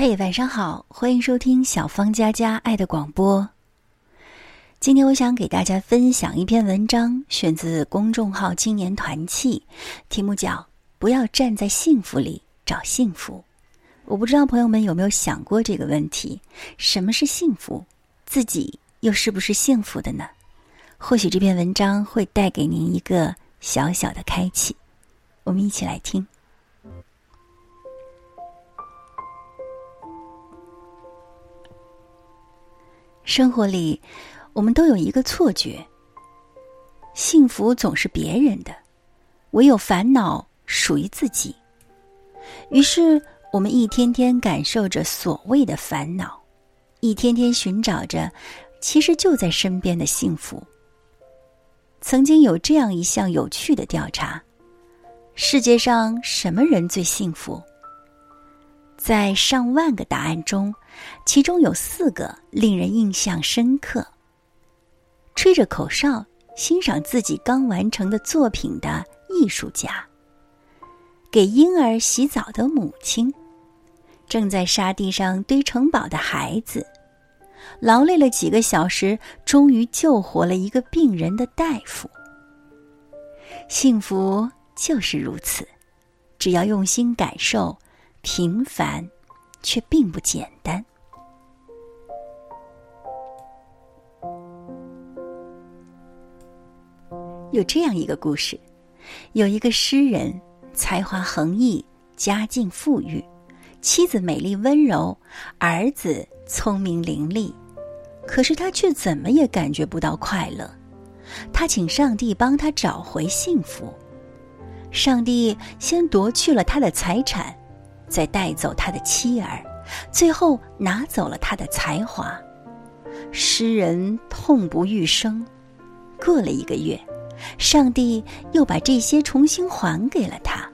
嘿，晚上好，欢迎收听小芳佳佳爱的广播。今天我想给大家分享一篇文章，选自公众号“青年团契”，题目叫《不要站在幸福里找幸福》。我不知道朋友们有没有想过这个问题：什么是幸福？自己又是不是幸福的呢？或许这篇文章会带给您一个小小的开启。我们一起来听。生活里，我们都有一个错觉：幸福总是别人的，唯有烦恼属于自己。于是，我们一天天感受着所谓的烦恼，一天天寻找着其实就在身边的幸福。曾经有这样一项有趣的调查：世界上什么人最幸福？在上万个答案中，其中有四个令人印象深刻：吹着口哨欣赏自己刚完成的作品的艺术家，给婴儿洗澡的母亲，正在沙地上堆城堡的孩子，劳累了几个小时终于救活了一个病人的大夫。幸福就是如此，只要用心感受。平凡，却并不简单。有这样一个故事：有一个诗人，才华横溢，家境富裕，妻子美丽温柔，儿子聪明伶俐，可是他却怎么也感觉不到快乐。他请上帝帮他找回幸福。上帝先夺去了他的财产。再带走他的妻儿，最后拿走了他的才华，诗人痛不欲生。过了一个月，上帝又把这些重新还给了他。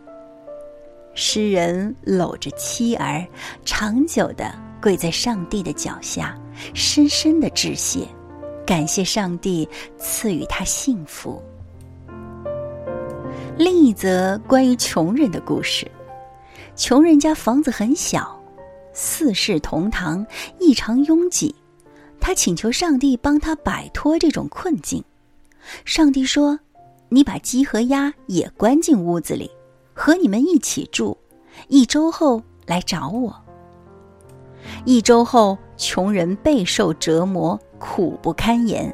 诗人搂着妻儿，长久的跪在上帝的脚下，深深的致谢，感谢上帝赐予他幸福。另一则关于穷人的故事。穷人家房子很小，四世同堂，异常拥挤。他请求上帝帮他摆脱这种困境。上帝说：“你把鸡和鸭也关进屋子里，和你们一起住。一周后来找我。”一周后，穷人备受折磨，苦不堪言，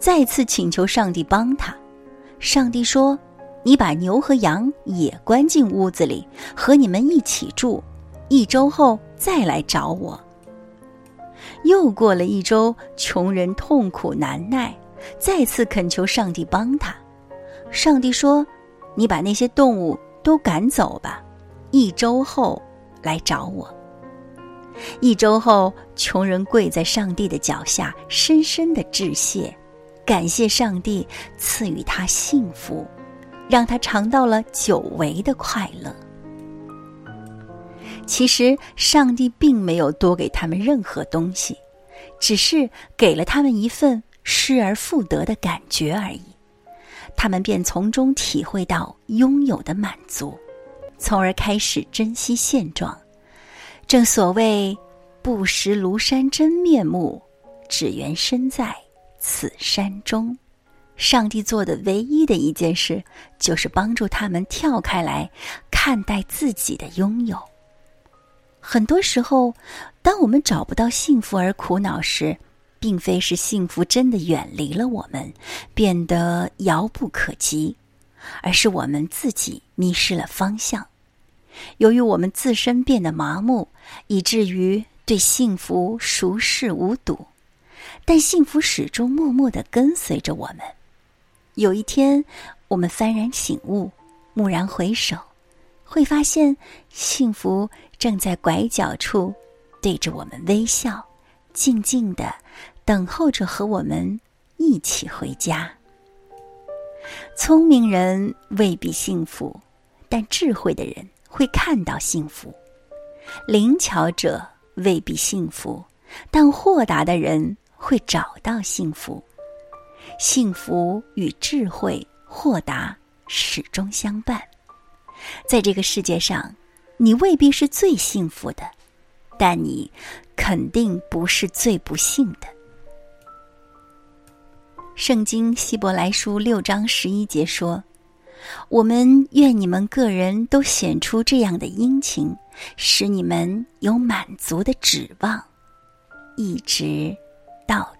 再次请求上帝帮他。上帝说。你把牛和羊也关进屋子里，和你们一起住，一周后再来找我。又过了一周，穷人痛苦难耐，再次恳求上帝帮他。上帝说：“你把那些动物都赶走吧，一周后来找我。”一周后，穷人跪在上帝的脚下，深深的致谢，感谢上帝赐予他幸福。让他尝到了久违的快乐。其实，上帝并没有多给他们任何东西，只是给了他们一份失而复得的感觉而已。他们便从中体会到拥有的满足，从而开始珍惜现状。正所谓“不识庐山真面目，只缘身在此山中”。上帝做的唯一的一件事，就是帮助他们跳开来看待自己的拥有。很多时候，当我们找不到幸福而苦恼时，并非是幸福真的远离了我们，变得遥不可及，而是我们自己迷失了方向。由于我们自身变得麻木，以至于对幸福熟视无睹，但幸福始终默默的跟随着我们。有一天，我们幡然醒悟，蓦然回首，会发现幸福正在拐角处，对着我们微笑，静静的等候着和我们一起回家。聪明人未必幸福，但智慧的人会看到幸福；灵巧者未必幸福，但豁达的人会找到幸福。幸福与智慧、豁达始终相伴。在这个世界上，你未必是最幸福的，但你肯定不是最不幸的。圣经希伯来书六章十一节说：“我们愿你们个人都显出这样的殷勤，使你们有满足的指望，一直到。”